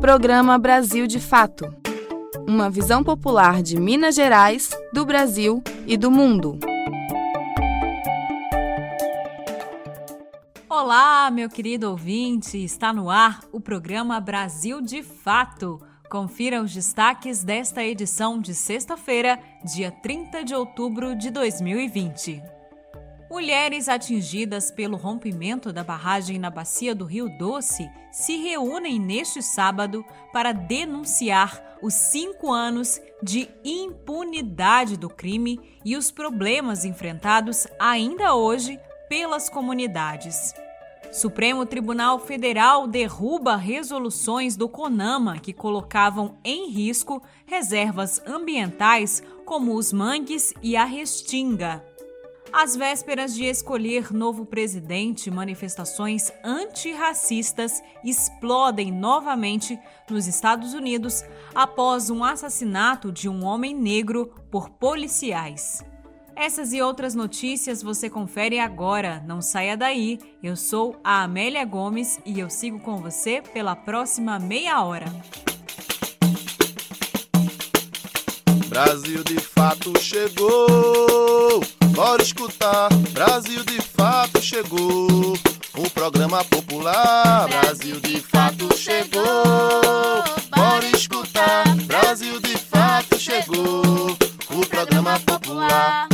Programa Brasil de Fato uma visão popular de Minas Gerais, do Brasil e do mundo. Olá, meu querido ouvinte! Está no ar o programa Brasil de Fato. Confira os destaques desta edição de sexta-feira, dia 30 de outubro de 2020. Mulheres atingidas pelo rompimento da barragem na bacia do Rio Doce se reúnem neste sábado para denunciar os cinco anos de impunidade do crime e os problemas enfrentados ainda hoje pelas comunidades. Supremo Tribunal Federal derruba resoluções do CONAMA que colocavam em risco reservas ambientais como os mangues e a restinga. Às vésperas de escolher novo presidente, manifestações antirracistas explodem novamente nos Estados Unidos após um assassinato de um homem negro por policiais. Essas e outras notícias você confere agora. Não saia daí. Eu sou a Amélia Gomes e eu sigo com você pela próxima meia hora. Brasil de fato chegou. Bora escutar, Brasil de fato chegou. O programa popular, Brasil de fato chegou. Bora escutar, Brasil de fato chegou. O programa popular.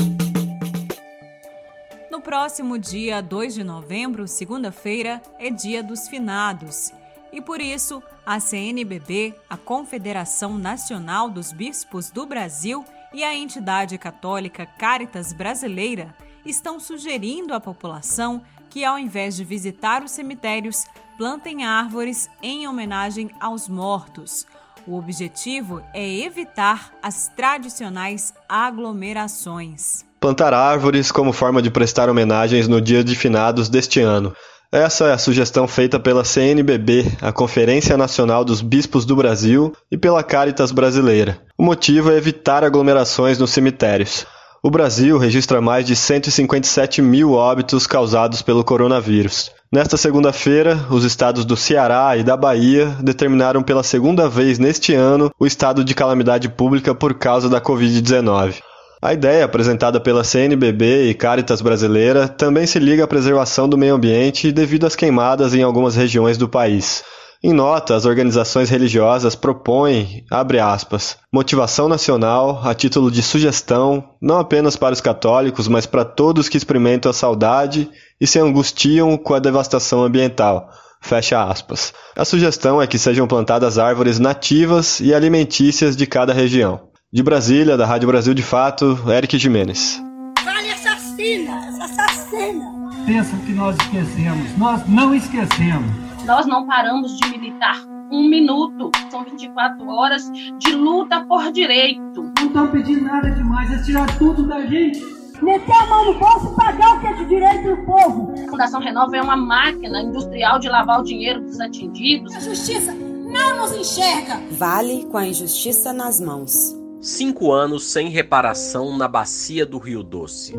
No próximo dia 2 de novembro, segunda-feira, é Dia dos Finados. E por isso, a CNBB, a Confederação Nacional dos Bispos do Brasil e a entidade católica Caritas Brasileira estão sugerindo à população que, ao invés de visitar os cemitérios, plantem árvores em homenagem aos mortos. O objetivo é evitar as tradicionais aglomerações. Plantar árvores como forma de prestar homenagens no dia de finados deste ano. Essa é a sugestão feita pela CNBB, a Conferência Nacional dos Bispos do Brasil, e pela Caritas Brasileira. O motivo é evitar aglomerações nos cemitérios. O Brasil registra mais de 157 mil óbitos causados pelo coronavírus. Nesta segunda-feira, os estados do Ceará e da Bahia determinaram pela segunda vez neste ano o estado de calamidade pública por causa da Covid-19. A ideia apresentada pela CNBB e Caritas Brasileira também se liga à preservação do meio ambiente devido às queimadas em algumas regiões do país. Em nota, as organizações religiosas propõem, abre aspas, motivação nacional a título de sugestão, não apenas para os católicos, mas para todos que experimentam a saudade e se angustiam com a devastação ambiental. Fecha aspas. A sugestão é que sejam plantadas árvores nativas e alimentícias de cada região. De Brasília, da Rádio Brasil de Fato, Eric Jimenez. Vale assassina, assassina. Pensam que nós esquecemos. Nós não esquecemos. Nós não paramos de militar um minuto. São 24 horas de luta por direito. Não estão pedindo nada demais, é tirar tudo da gente. Meter a mão no bolso e pagar o que é de direito do povo. A Fundação Renova é uma máquina industrial de lavar o dinheiro dos atingidos. A justiça não nos enxerga. Vale com a injustiça nas mãos cinco anos sem reparação na bacia do Rio Doce.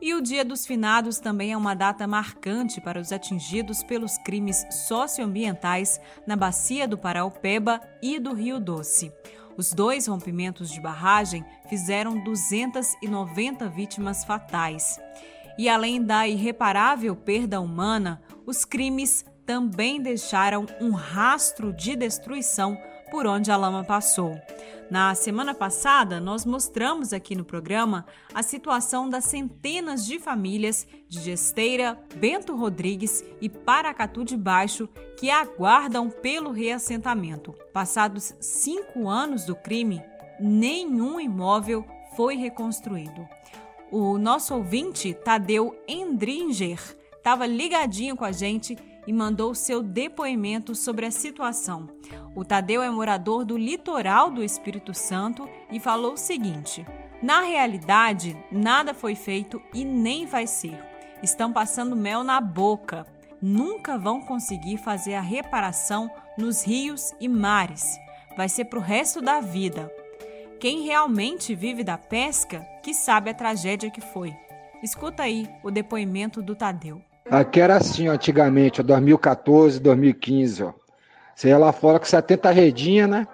E o Dia dos Finados também é uma data marcante para os atingidos pelos crimes socioambientais na bacia do Paraupeba e do Rio Doce. Os dois rompimentos de barragem fizeram 290 vítimas fatais. E além da irreparável perda humana, os crimes também deixaram um rastro de destruição por onde a lama passou. Na semana passada, nós mostramos aqui no programa a situação das centenas de famílias de Gesteira, Bento Rodrigues e Paracatu de Baixo que aguardam pelo reassentamento. Passados cinco anos do crime, nenhum imóvel foi reconstruído. O nosso ouvinte, Tadeu Endringer, estava ligadinho com a gente e mandou seu depoimento sobre a situação. O Tadeu é morador do litoral do Espírito Santo e falou o seguinte: Na realidade, nada foi feito e nem vai ser. Estão passando mel na boca. Nunca vão conseguir fazer a reparação nos rios e mares. Vai ser para o resto da vida. Quem realmente vive da pesca que sabe a tragédia que foi. Escuta aí o depoimento do Tadeu. Aqui era assim, ó, antigamente, ó, 2014, 2015, ó. Você ia lá fora com 70 redinhas, né?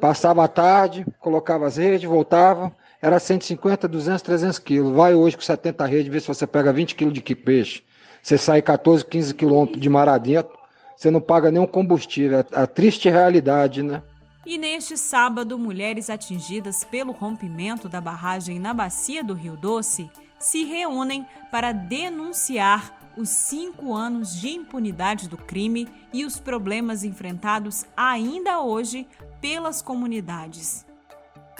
Passava a tarde, colocava as redes, voltava, era 150, 200, 300 quilos. Vai hoje com 70 redes, vê se você pega 20 quilos de peixe. Você sai 14, 15 quilômetros de mar adentro, você não paga nenhum combustível. É a triste realidade, né? E neste sábado, mulheres atingidas pelo rompimento da barragem na bacia do Rio Doce se reúnem para denunciar os cinco anos de impunidade do crime e os problemas enfrentados ainda hoje pelas comunidades.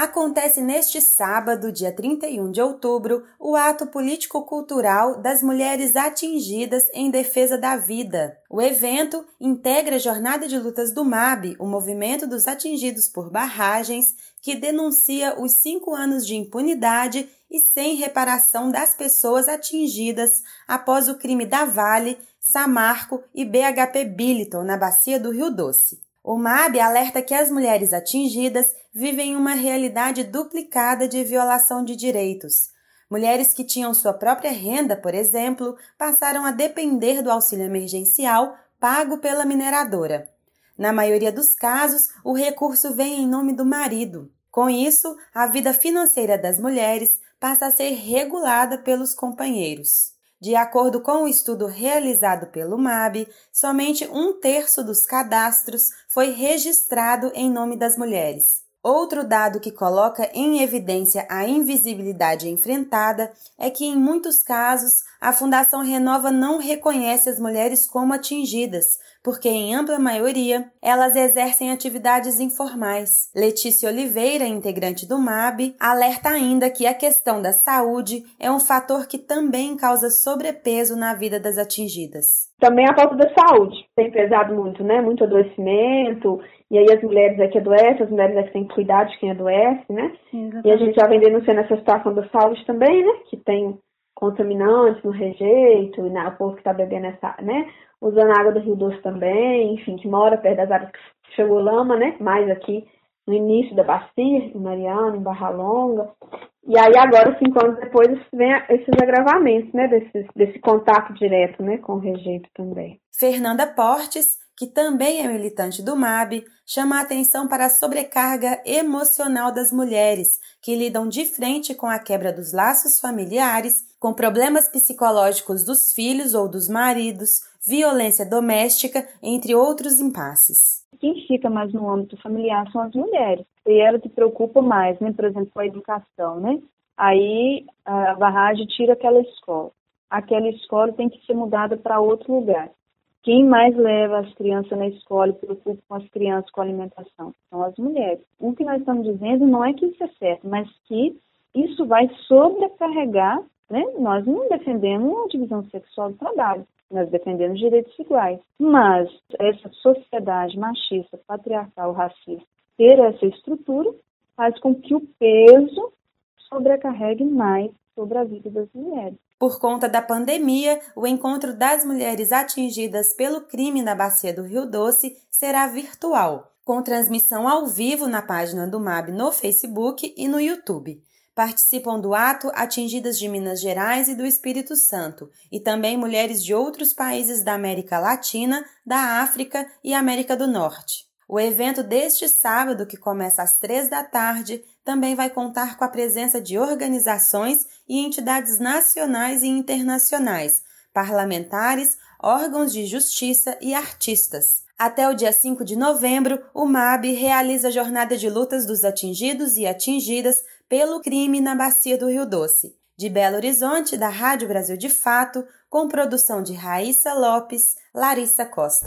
Acontece neste sábado, dia 31 de outubro, o ato político-cultural das mulheres atingidas em defesa da vida. O evento integra a Jornada de Lutas do MAB, o movimento dos atingidos por barragens, que denuncia os cinco anos de impunidade e sem reparação das pessoas atingidas após o crime da Vale, Samarco e BHP Billiton na bacia do Rio Doce. O MAB alerta que as mulheres atingidas vivem uma realidade duplicada de violação de direitos. Mulheres que tinham sua própria renda, por exemplo, passaram a depender do auxílio emergencial pago pela mineradora. Na maioria dos casos, o recurso vem em nome do marido. Com isso, a vida financeira das mulheres passa a ser regulada pelos companheiros. De acordo com o um estudo realizado pelo MAB, somente um terço dos cadastros foi registrado em nome das mulheres. Outro dado que coloca em evidência a invisibilidade enfrentada é que, em muitos casos, a Fundação Renova não reconhece as mulheres como atingidas, porque, em ampla maioria, elas exercem atividades informais. Letícia Oliveira, integrante do MAB, alerta ainda que a questão da saúde é um fator que também causa sobrepeso na vida das atingidas. Também a falta da saúde tem pesado muito, né? Muito adoecimento e aí as mulheres é que adoecem, as mulheres é que têm que cuidar de quem adoece, né? Exatamente. E a gente já vem denunciando essa situação da saúde também, né? Que tem contaminantes no rejeito, e na, o povo que está bebendo essa, né? Usando água do Rio Doce também, enfim, que mora perto das áreas que chegou lama, né? Mais aqui no início da bacia, em Mariana, em Barra Longa. E aí agora, cinco anos depois, vem esses agravamentos, né? Desse, desse contato direto, né? Com o rejeito também. Fernanda Portes que também é militante do MAB, chama a atenção para a sobrecarga emocional das mulheres, que lidam de frente com a quebra dos laços familiares, com problemas psicológicos dos filhos ou dos maridos, violência doméstica, entre outros impasses. Quem fica mais no âmbito familiar são as mulheres, e ela se preocupa mais, né, por exemplo, com a educação, né? Aí a barragem tira aquela escola. Aquela escola tem que ser mudada para outro lugar. Quem mais leva as crianças na escola e preocupa com as crianças com a alimentação? São as mulheres. O que nós estamos dizendo não é que isso é certo, mas que isso vai sobrecarregar, né? Nós não defendemos a divisão sexual do trabalho, nós defendemos direitos iguais. Mas essa sociedade machista, patriarcal, racista, ter essa estrutura faz com que o peso sobrecarregue mais sobre a vida das mulheres. Por conta da pandemia, o encontro das mulheres atingidas pelo crime na Bacia do Rio Doce será virtual, com transmissão ao vivo na página do MAB no Facebook e no YouTube. Participam do ato atingidas de Minas Gerais e do Espírito Santo, e também mulheres de outros países da América Latina, da África e América do Norte. O evento deste sábado, que começa às três da tarde, também vai contar com a presença de organizações e entidades nacionais e internacionais, parlamentares, órgãos de justiça e artistas. Até o dia 5 de novembro, o MAB realiza a jornada de lutas dos atingidos e atingidas pelo crime na Bacia do Rio Doce. De Belo Horizonte, da Rádio Brasil de Fato, com produção de Raíssa Lopes, Larissa Costa.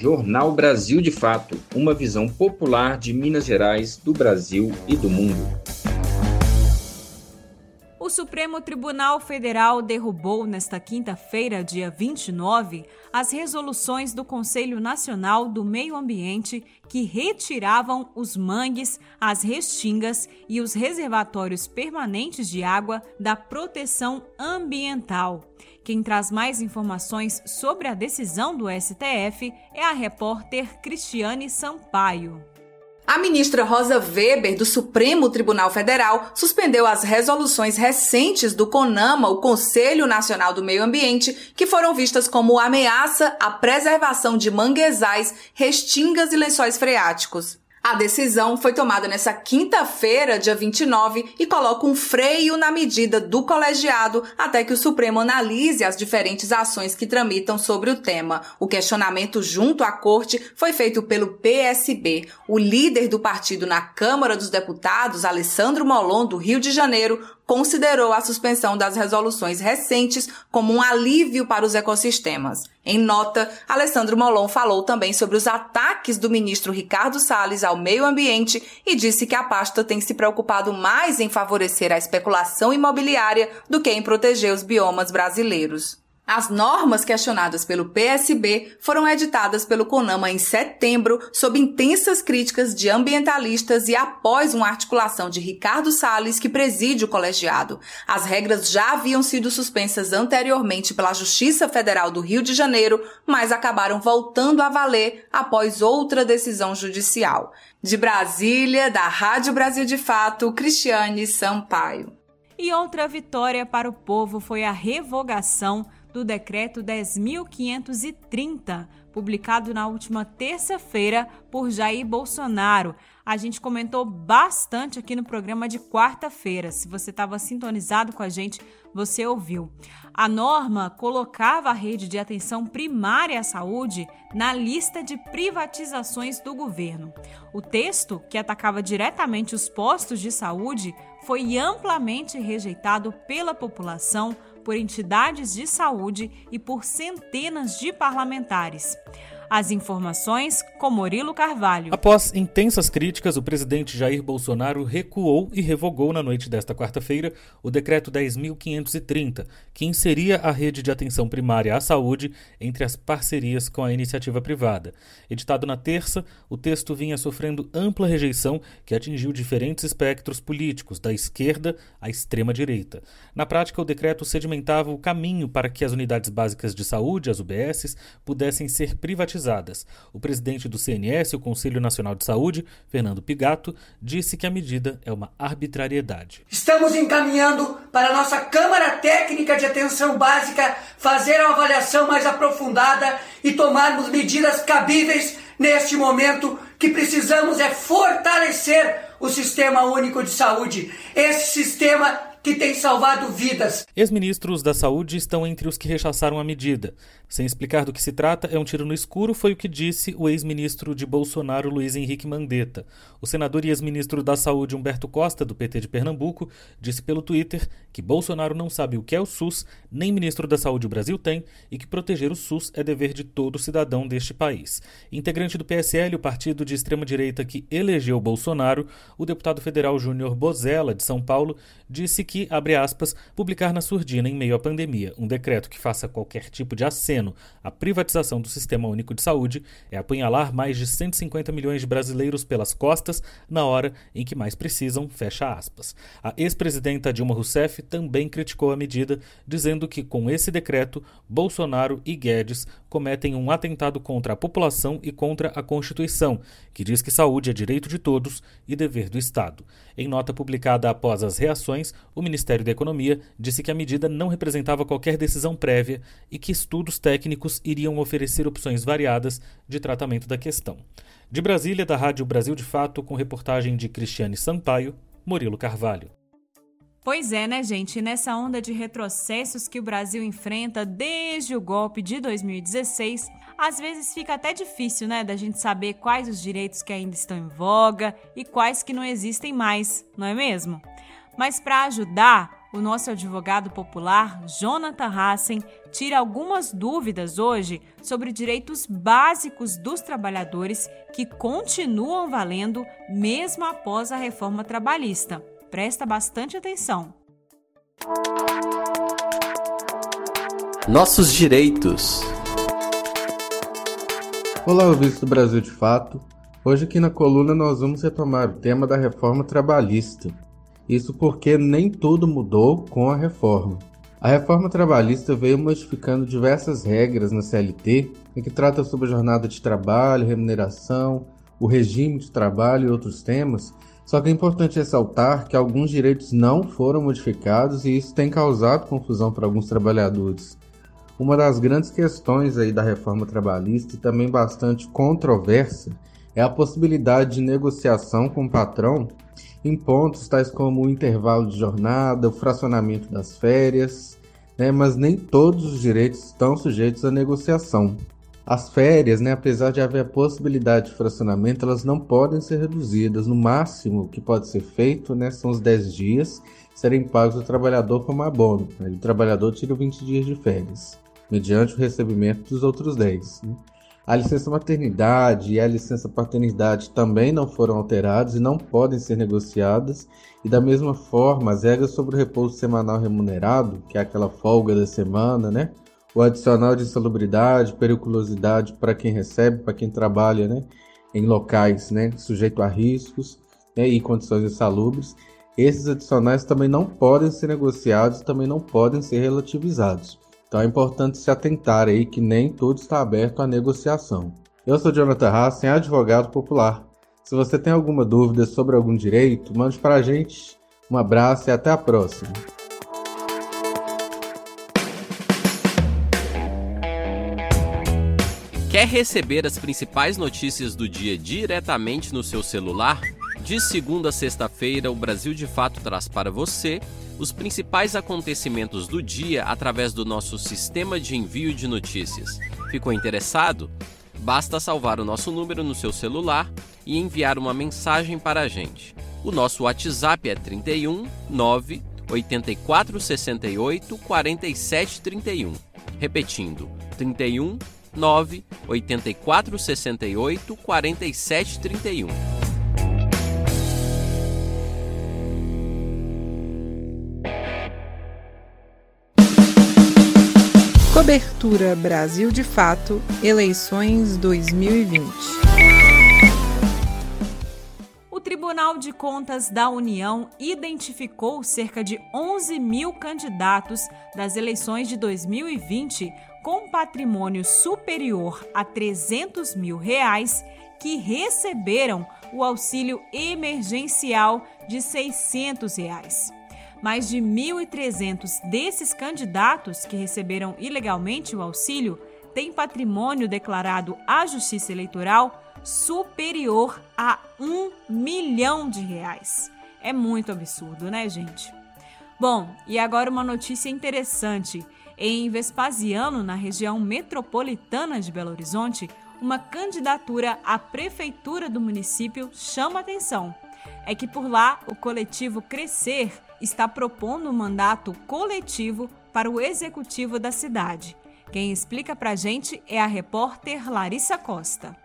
Jornal Brasil de Fato, uma visão popular de Minas Gerais, do Brasil e do mundo. O Supremo Tribunal Federal derrubou nesta quinta-feira, dia 29, as resoluções do Conselho Nacional do Meio Ambiente que retiravam os mangues, as restingas e os reservatórios permanentes de água da proteção ambiental. Quem traz mais informações sobre a decisão do STF é a repórter Cristiane Sampaio. A ministra Rosa Weber, do Supremo Tribunal Federal, suspendeu as resoluções recentes do CONAMA, o Conselho Nacional do Meio Ambiente, que foram vistas como ameaça à preservação de manguezais, restingas e lençóis freáticos. A decisão foi tomada nessa quinta-feira, dia 29, e coloca um freio na medida do colegiado até que o Supremo analise as diferentes ações que tramitam sobre o tema. O questionamento junto à corte foi feito pelo PSB. O líder do partido na Câmara dos Deputados, Alessandro Molon, do Rio de Janeiro, considerou a suspensão das resoluções recentes como um alívio para os ecossistemas. Em nota, Alessandro Molon falou também sobre os ataques do ministro Ricardo Salles ao meio ambiente e disse que a pasta tem se preocupado mais em favorecer a especulação imobiliária do que em proteger os biomas brasileiros. As normas questionadas pelo PSB foram editadas pelo CONAMA em setembro, sob intensas críticas de ambientalistas e após uma articulação de Ricardo Salles, que preside o colegiado. As regras já haviam sido suspensas anteriormente pela Justiça Federal do Rio de Janeiro, mas acabaram voltando a valer após outra decisão judicial. De Brasília, da Rádio Brasil de Fato, Cristiane Sampaio. E outra vitória para o povo foi a revogação do Decreto 10.530, publicado na última terça-feira por Jair Bolsonaro. A gente comentou bastante aqui no programa de quarta-feira. Se você estava sintonizado com a gente, você ouviu. A norma colocava a rede de atenção primária à saúde na lista de privatizações do governo. O texto, que atacava diretamente os postos de saúde, foi amplamente rejeitado pela população por entidades de saúde e por centenas de parlamentares. As informações com Murilo Carvalho. Após intensas críticas, o presidente Jair Bolsonaro recuou e revogou na noite desta quarta-feira o decreto 10.530, que inseria a rede de atenção primária à saúde entre as parcerias com a iniciativa privada. Editado na terça, o texto vinha sofrendo ampla rejeição que atingiu diferentes espectros políticos, da esquerda à extrema-direita. Na prática, o decreto sedimentava o caminho para que as unidades básicas de saúde, as UBSs, pudessem ser privatizadas privatizadas. O presidente do CNS, o Conselho Nacional de Saúde, Fernando Pigato, disse que a medida é uma arbitrariedade. Estamos encaminhando para a nossa Câmara Técnica de Atenção Básica fazer a avaliação mais aprofundada e tomarmos medidas cabíveis neste momento que precisamos é fortalecer o Sistema Único de Saúde. Esse sistema que tem salvado vidas. Ex-ministros da Saúde estão entre os que rechaçaram a medida. Sem explicar do que se trata, é um tiro no escuro, foi o que disse o ex-ministro de Bolsonaro, Luiz Henrique Mandetta. O senador e ex-ministro da Saúde, Humberto Costa, do PT de Pernambuco, disse pelo Twitter que Bolsonaro não sabe o que é o SUS, nem ministro da Saúde o Brasil tem, e que proteger o SUS é dever de todo cidadão deste país. Integrante do PSL, o partido de extrema-direita que elegeu Bolsonaro, o deputado federal Júnior Bozella, de São Paulo, disse que, abre aspas, publicar na surdina em meio à pandemia um decreto que faça qualquer tipo de aceno a privatização do Sistema Único de Saúde é apunhalar mais de 150 milhões de brasileiros pelas costas na hora em que mais precisam, fecha aspas. A ex-presidenta Dilma Rousseff também criticou a medida, dizendo que com esse decreto, Bolsonaro e Guedes cometem um atentado contra a população e contra a Constituição, que diz que saúde é direito de todos e dever do Estado. Em nota publicada após as reações, o Ministério da Economia disse que a medida não representava qualquer decisão prévia e que estudos técnicos iriam oferecer opções variadas de tratamento da questão. De Brasília, da Rádio Brasil de Fato, com reportagem de Cristiane Sampaio, Murilo Carvalho. Pois é, né, gente? Nessa onda de retrocessos que o Brasil enfrenta desde o golpe de 2016, às vezes fica até difícil, né, da gente saber quais os direitos que ainda estão em voga e quais que não existem mais, não é mesmo? Mas para ajudar, o nosso advogado popular, Jonathan Hassen, tira algumas dúvidas hoje sobre direitos básicos dos trabalhadores que continuam valendo mesmo após a reforma trabalhista. Presta bastante atenção. Nossos direitos. Olá, ouvintes do Brasil de Fato. Hoje aqui na coluna nós vamos retomar o tema da reforma trabalhista. Isso porque nem tudo mudou com a reforma. A reforma trabalhista veio modificando diversas regras na CLT, em que trata sobre a jornada de trabalho, remuneração, o regime de trabalho e outros temas. Só que é importante ressaltar que alguns direitos não foram modificados e isso tem causado confusão para alguns trabalhadores. Uma das grandes questões aí da reforma trabalhista e também bastante controversa é a possibilidade de negociação com o patrão em pontos tais como o intervalo de jornada, o fracionamento das férias, né, mas nem todos os direitos estão sujeitos à negociação. As férias, né, apesar de haver a possibilidade de fracionamento, elas não podem ser reduzidas. No máximo que pode ser feito né, são os 10 dias serem pagos ao trabalhador como abono. Né, o trabalhador tira 20 dias de férias, mediante o recebimento dos outros 10. Né. A licença maternidade e a licença paternidade também não foram alteradas e não podem ser negociadas. E da mesma forma, as regras sobre o repouso semanal remunerado, que é aquela folga da semana, né? O adicional de insalubridade, periculosidade para quem recebe, para quem trabalha, né? Em locais, né? Sujeito a riscos né? e condições insalubres. Esses adicionais também não podem ser negociados, também não podem ser relativizados. Então é importante se atentar aí que nem tudo está aberto à negociação. Eu sou Jonathan Hassen, advogado popular. Se você tem alguma dúvida sobre algum direito, mande para a gente. Um abraço e até a próxima. Quer receber as principais notícias do dia diretamente no seu celular? De segunda a sexta-feira, o Brasil de Fato traz para você os principais acontecimentos do dia através do nosso sistema de envio de notícias. Ficou interessado? Basta salvar o nosso número no seu celular e enviar uma mensagem para a gente. O nosso WhatsApp é 31 9 84 68 47 31. Repetindo, 31 9 84 68 47 31. Cobertura Brasil de Fato, eleições 2020. O Tribunal de Contas da União identificou cerca de 11 mil candidatos das eleições de 2020 com patrimônio superior a 300 mil reais que receberam o auxílio emergencial de 600 reais. Mais de 1.300 desses candidatos que receberam ilegalmente o auxílio têm patrimônio declarado à Justiça Eleitoral superior a um milhão de reais. É muito absurdo, né, gente? Bom, e agora uma notícia interessante. Em Vespasiano, na região metropolitana de Belo Horizonte, uma candidatura à prefeitura do município chama atenção. É que por lá o coletivo Crescer está propondo um mandato coletivo para o executivo da cidade. Quem explica para a gente é a repórter Larissa Costa.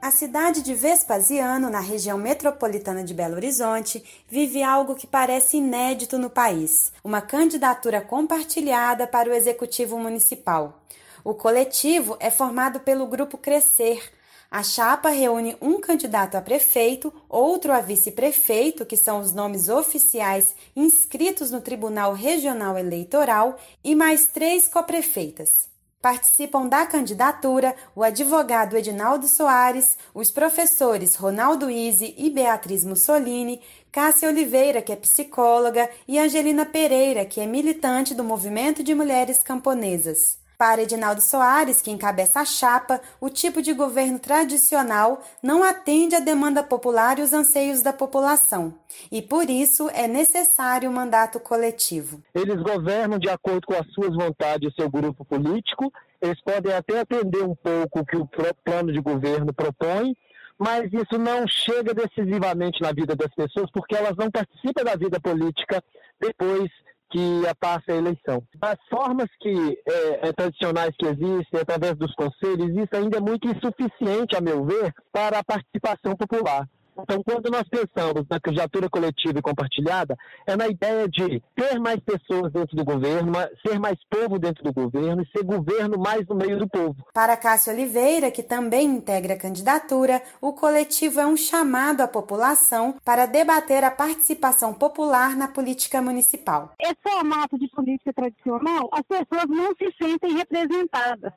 A cidade de Vespasiano, na região metropolitana de Belo Horizonte, vive algo que parece inédito no país: uma candidatura compartilhada para o executivo municipal. O coletivo é formado pelo grupo Crescer, a chapa reúne um candidato a prefeito, outro a vice-prefeito, que são os nomes oficiais inscritos no Tribunal Regional Eleitoral, e mais três coprefeitas. Participam da candidatura o advogado Edinaldo Soares, os professores Ronaldo Izzi e Beatriz Mussolini, Cássia Oliveira, que é psicóloga, e Angelina Pereira, que é militante do Movimento de Mulheres Camponesas. Para Edinaldo Soares, que encabeça a chapa, o tipo de governo tradicional não atende à demanda popular e os anseios da população, e por isso é necessário um mandato coletivo. Eles governam de acordo com as suas vontades o seu grupo político, eles podem até atender um pouco o que o plano de governo propõe, mas isso não chega decisivamente na vida das pessoas porque elas não participam da vida política depois que passa a eleição. As formas que é, é, tradicionais que existem, através dos conselhos, isso ainda é muito insuficiente, a meu ver, para a participação popular. Então, quando nós pensamos na candidatura coletiva e compartilhada, é na ideia de ter mais pessoas dentro do governo, ser mais povo dentro do governo e ser governo mais no meio do povo. Para Cássio Oliveira, que também integra a candidatura, o coletivo é um chamado à população para debater a participação popular na política municipal. Esse formato de política tradicional, as pessoas não se sentem representadas.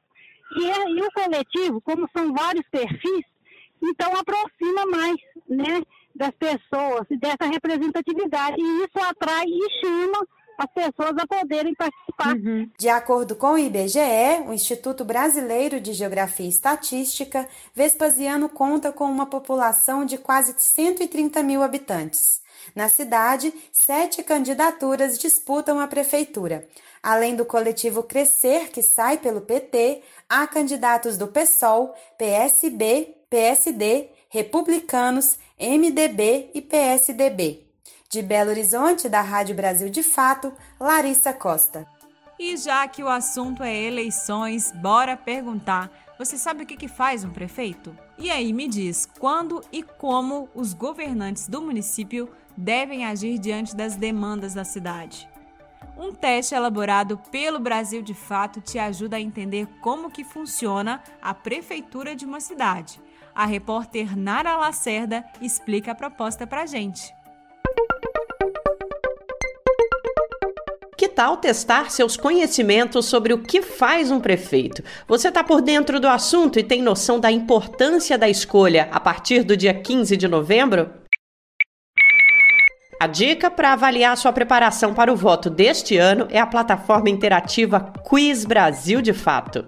E, e o coletivo, como são vários perfis, então aproxima mais né, das pessoas e dessa representatividade. E isso atrai e chama as pessoas a poderem participar. Uhum. De acordo com o IBGE, o Instituto Brasileiro de Geografia e Estatística, Vespasiano conta com uma população de quase 130 mil habitantes. Na cidade, sete candidaturas disputam a prefeitura. Além do coletivo Crescer, que sai pelo PT, há candidatos do PSOL, PSB, PSD, Republicanos, MDB e PSDB. De Belo Horizonte, da Rádio Brasil de Fato, Larissa Costa. E já que o assunto é eleições, bora perguntar: você sabe o que, que faz um prefeito? E aí me diz quando e como os governantes do município devem agir diante das demandas da cidade. Um teste elaborado pelo Brasil de Fato te ajuda a entender como que funciona a prefeitura de uma cidade. A repórter Nara Lacerda explica a proposta pra gente. Que tal testar seus conhecimentos sobre o que faz um prefeito? Você está por dentro do assunto e tem noção da importância da escolha a partir do dia 15 de novembro? A dica para avaliar sua preparação para o voto deste ano é a plataforma interativa Quiz Brasil de Fato.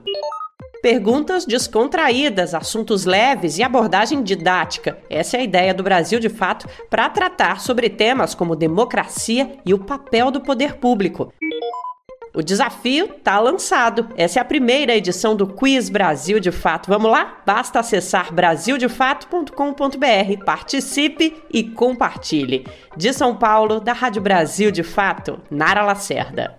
Perguntas descontraídas, assuntos leves e abordagem didática. Essa é a ideia do Brasil de Fato para tratar sobre temas como democracia e o papel do poder público. O desafio está lançado. Essa é a primeira edição do Quiz Brasil de Fato. Vamos lá? Basta acessar brasildefato.com.br. Participe e compartilhe. De São Paulo, da Rádio Brasil de Fato, Nara Lacerda.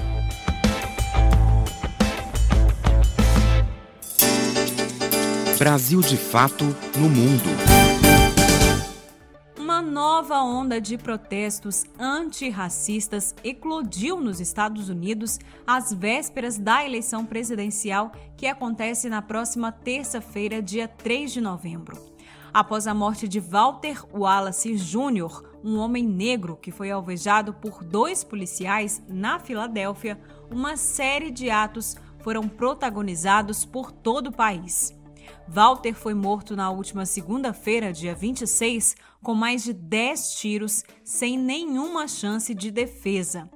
Brasil de Fato no Mundo. Uma nova onda de protestos antirracistas eclodiu nos Estados Unidos às vésperas da eleição presidencial que acontece na próxima terça-feira, dia 3 de novembro. Após a morte de Walter Wallace Jr., um homem negro que foi alvejado por dois policiais na Filadélfia, uma série de atos foram protagonizados por todo o país. Walter foi morto na última segunda-feira, dia 26, com mais de 10 tiros, sem nenhuma chance de defesa.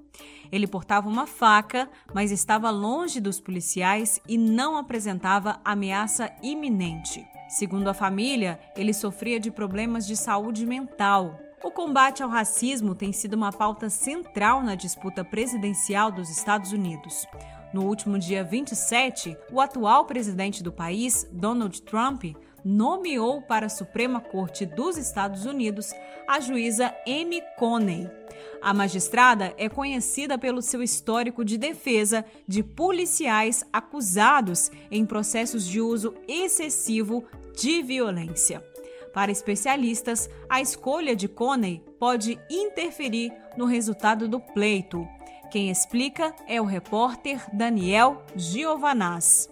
Ele portava uma faca, mas estava longe dos policiais e não apresentava ameaça iminente. Segundo a família, ele sofria de problemas de saúde mental. O combate ao racismo tem sido uma pauta central na disputa presidencial dos Estados Unidos. No último dia 27, o atual presidente do país, Donald Trump, nomeou para a Suprema Corte dos Estados Unidos a juíza Amy Coney. A magistrada é conhecida pelo seu histórico de defesa de policiais acusados em processos de uso excessivo de violência. Para especialistas, a escolha de Coney pode interferir no resultado do pleito. Quem explica é o repórter Daniel Giovanaz.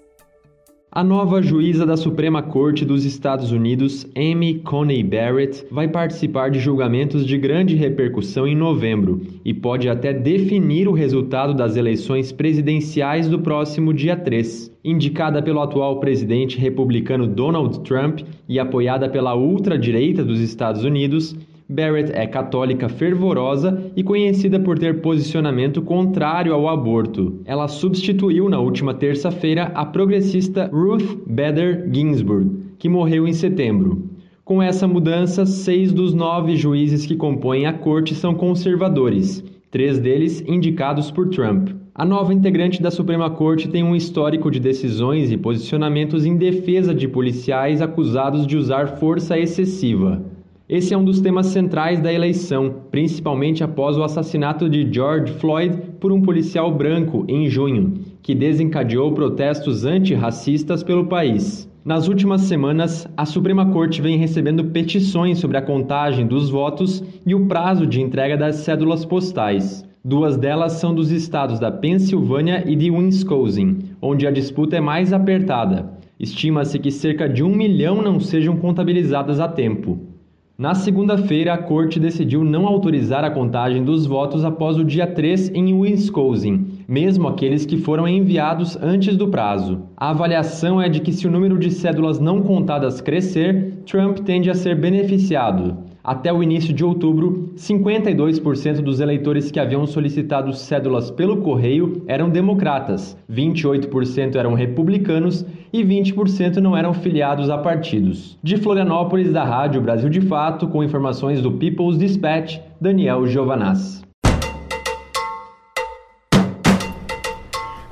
A nova juíza da Suprema Corte dos Estados Unidos, Amy Coney Barrett, vai participar de julgamentos de grande repercussão em novembro e pode até definir o resultado das eleições presidenciais do próximo dia 3. Indicada pelo atual presidente republicano Donald Trump e apoiada pela ultradireita dos Estados Unidos, Barrett é católica fervorosa e conhecida por ter posicionamento contrário ao aborto. Ela substituiu na última terça-feira a progressista Ruth Bader Ginsburg, que morreu em setembro. Com essa mudança, seis dos nove juízes que compõem a corte são conservadores, três deles indicados por Trump. A nova integrante da Suprema Corte tem um histórico de decisões e posicionamentos em defesa de policiais acusados de usar força excessiva. Esse é um dos temas centrais da eleição, principalmente após o assassinato de George Floyd por um policial branco em junho, que desencadeou protestos antirracistas pelo país. Nas últimas semanas, a Suprema Corte vem recebendo petições sobre a contagem dos votos e o prazo de entrega das cédulas postais. Duas delas são dos estados da Pensilvânia e de Wisconsin, onde a disputa é mais apertada. Estima-se que cerca de um milhão não sejam contabilizadas a tempo. Na segunda-feira, a corte decidiu não autorizar a contagem dos votos após o dia 3 em Wisconsin, mesmo aqueles que foram enviados antes do prazo. A avaliação é de que, se o número de cédulas não contadas crescer, Trump tende a ser beneficiado. Até o início de outubro, 52% dos eleitores que haviam solicitado cédulas pelo correio eram democratas, 28% eram republicanos e 20% não eram filiados a partidos. De Florianópolis, da Rádio Brasil de Fato, com informações do People's Dispatch, Daniel Giovanaz.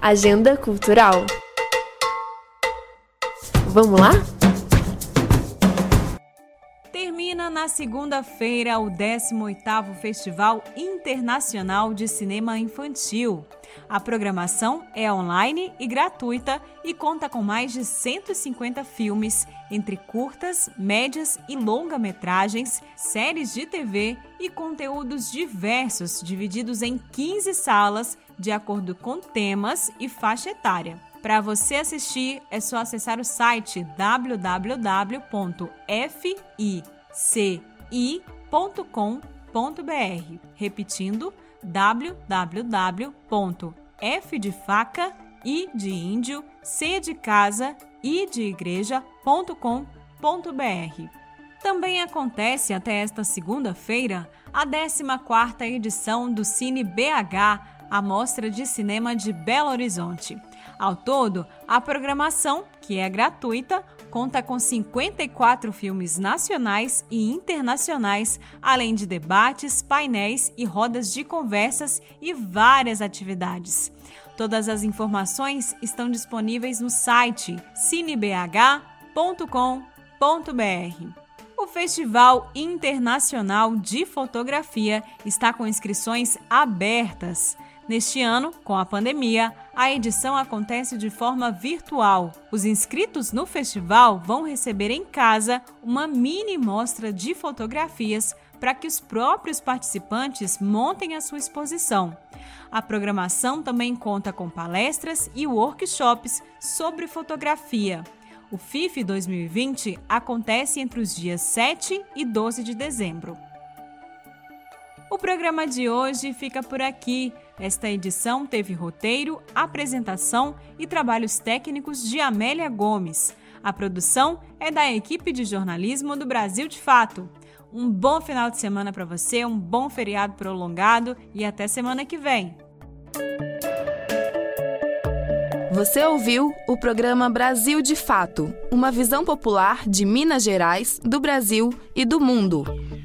Agenda Cultural. Vamos lá? Na segunda-feira o 18º Festival Internacional de Cinema Infantil. A programação é online e gratuita e conta com mais de 150 filmes, entre curtas, médias e longa-metragens, séries de TV e conteúdos diversos, divididos em 15 salas, de acordo com temas e faixa etária. Para você assistir, é só acessar o site www.fici.com.br. Repetindo, www.f de faca e de índio, c de casa e de igreja.com.br. Também acontece até esta segunda-feira a 14ª edição do Cine BH, a Mostra de Cinema de Belo Horizonte. Ao todo, a programação, que é gratuita, conta com 54 filmes nacionais e internacionais, além de debates, painéis e rodas de conversas e várias atividades. Todas as informações estão disponíveis no site cinebh.com.br. O Festival Internacional de Fotografia está com inscrições abertas. Neste ano, com a pandemia, a edição acontece de forma virtual. Os inscritos no festival vão receber em casa uma mini mostra de fotografias para que os próprios participantes montem a sua exposição. A programação também conta com palestras e workshops sobre fotografia. O FIF 2020 acontece entre os dias 7 e 12 de dezembro. O programa de hoje fica por aqui. Esta edição teve roteiro, apresentação e trabalhos técnicos de Amélia Gomes. A produção é da equipe de jornalismo do Brasil de Fato. Um bom final de semana para você, um bom feriado prolongado e até semana que vem. Você ouviu o programa Brasil de Fato, uma visão popular de Minas Gerais, do Brasil e do mundo.